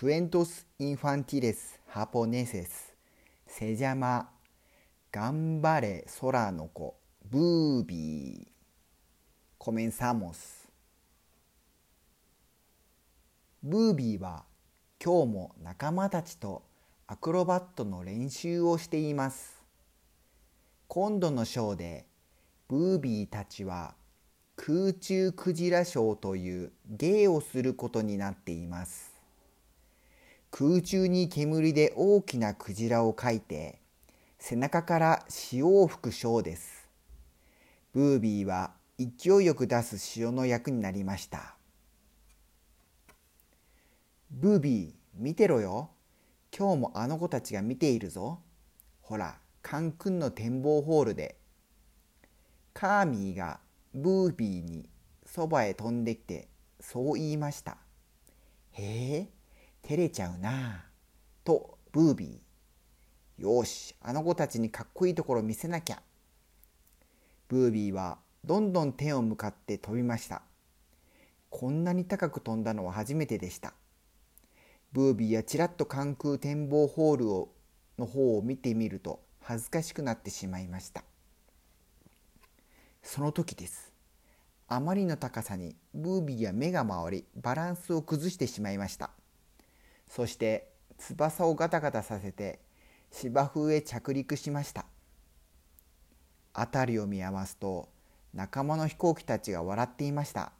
Cuentos infantiles japoneses. Se llama 頑張れ空の子ブービー Comenzamos. ブービーは今日も仲間たちとアクロバットの練習をしています今度のショーでブービーたちは空中クジラショーという芸をすることになっています空中に煙で大きなクジラを描いて背中から潮を吹くショーです。ブービーは勢いよく出す潮の役になりました。ブービー見てろよ。今日もあの子たちが見ているぞ。ほらカンクンの展望ホールで。カーミーがブービーにそばへ飛んできてそう言いました。へえ、照れちゃうなとブービー。よし、あの子たちにかっこいいところ見せなきゃ。ブービーはどんどん天を向かって飛びました。こんなに高く飛んだのは初めてでした。ブービーはちらっと関空展望ホールをの方を見てみると恥ずかしくなってしまいました。その時です。あまりの高さにブービーは目が回りバランスを崩してしまいました。そして翼をガタガタさせて芝生へ着陸しました。辺りを見回すと仲間の飛行機たちが笑っていました。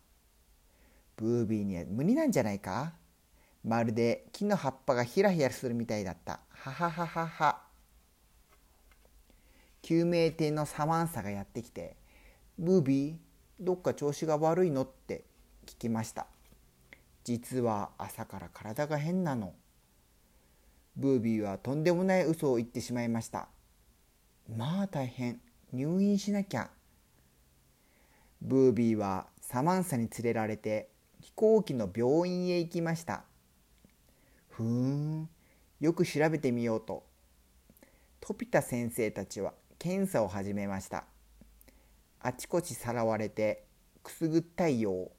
ブービーには無理なんじゃないか？まるで木の葉っぱがヒラヒラするみたいだった。ははははは。救命艇のサマンサがやってきてブービーどっか調子が悪いの？って聞きました実は朝から体が変なの。ブービーはとんでもない嘘を言ってしまいました。まあ大変入院しなきゃ。ブービーはサマンサに連れられて飛行機の病院へ行きました。ふーんよく調べてみようと。トピタ先生たちは検査を始めました。あちこちさらわれてくすぐったいよう。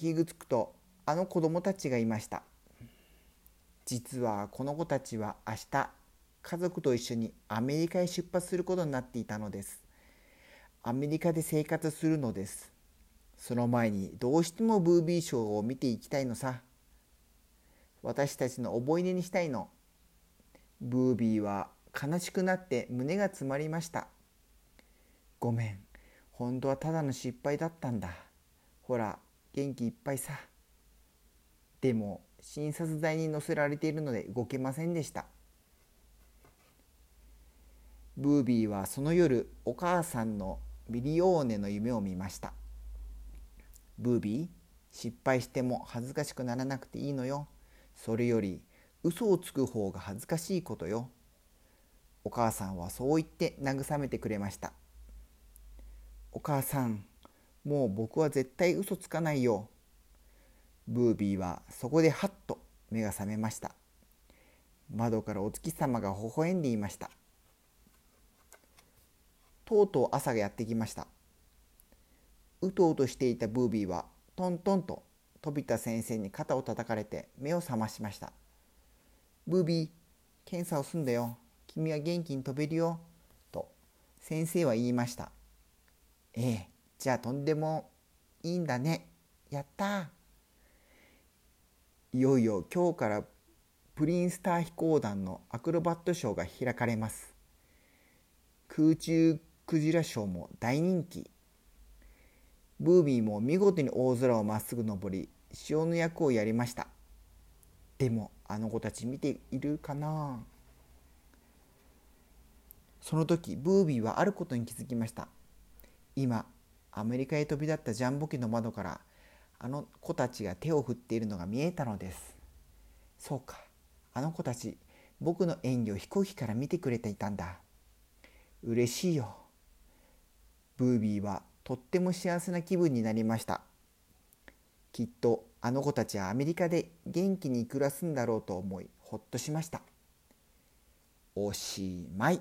気がつくとあの子供たちがいました。実はこの子たちは明日家族と一緒にアメリカへ出発することになっていたのです。アメリカで生活するのです。その前にどうしてもブービーショーを見ていきたいのさ。私たちの思い出にしたいの。ブービーは悲しくなって胸が詰まりました。ごめん。本当はただの失敗だったんだ。ほら元気いっぱいさ。でも診察台に乗せられているので動けませんでした。ブービーはその夜お母さんのミリオーネの夢を見ました。ブービー失敗しても恥ずかしくならなくていいのよ。それより嘘をつく方が恥ずかしいことよ。お母さんはそう言って慰めてくれました。お母さん、もう僕は絶対嘘つかないよ。ブービーはそこでハッと目が覚めました。窓からお月様が微笑んでいました。とうとう朝がやってきました。うとうとしていたブービーはトントンと飛びた先生に肩を叩かれて目を覚ましました。ブービー、検査をすんだよ。君は元気に飛べるよ。と先生は言いました。ええ、じゃあとんでもいいんだね。やったいよいよ今日からプリンスター飛行団のアクロバットショーが開かれます。空中クジラショーも大人気。ブービーも見事に大空をまっすぐ登り、潮の役をやりました。でも、あの子たち見ているかな？その時、ブービーはあることに気づきました。今アメリカへ飛び立ったジャンボ機の窓からあの子たちが手を振っているのが見えたのです。そうか。あの子たち僕の演技を飛行機から見てくれていたんだ。嬉しいよ。ブービーはとっても幸せな気分になりました。きっとあの子たちはアメリカで元気に暮らすんだろうと思いほっとしました。おしまい。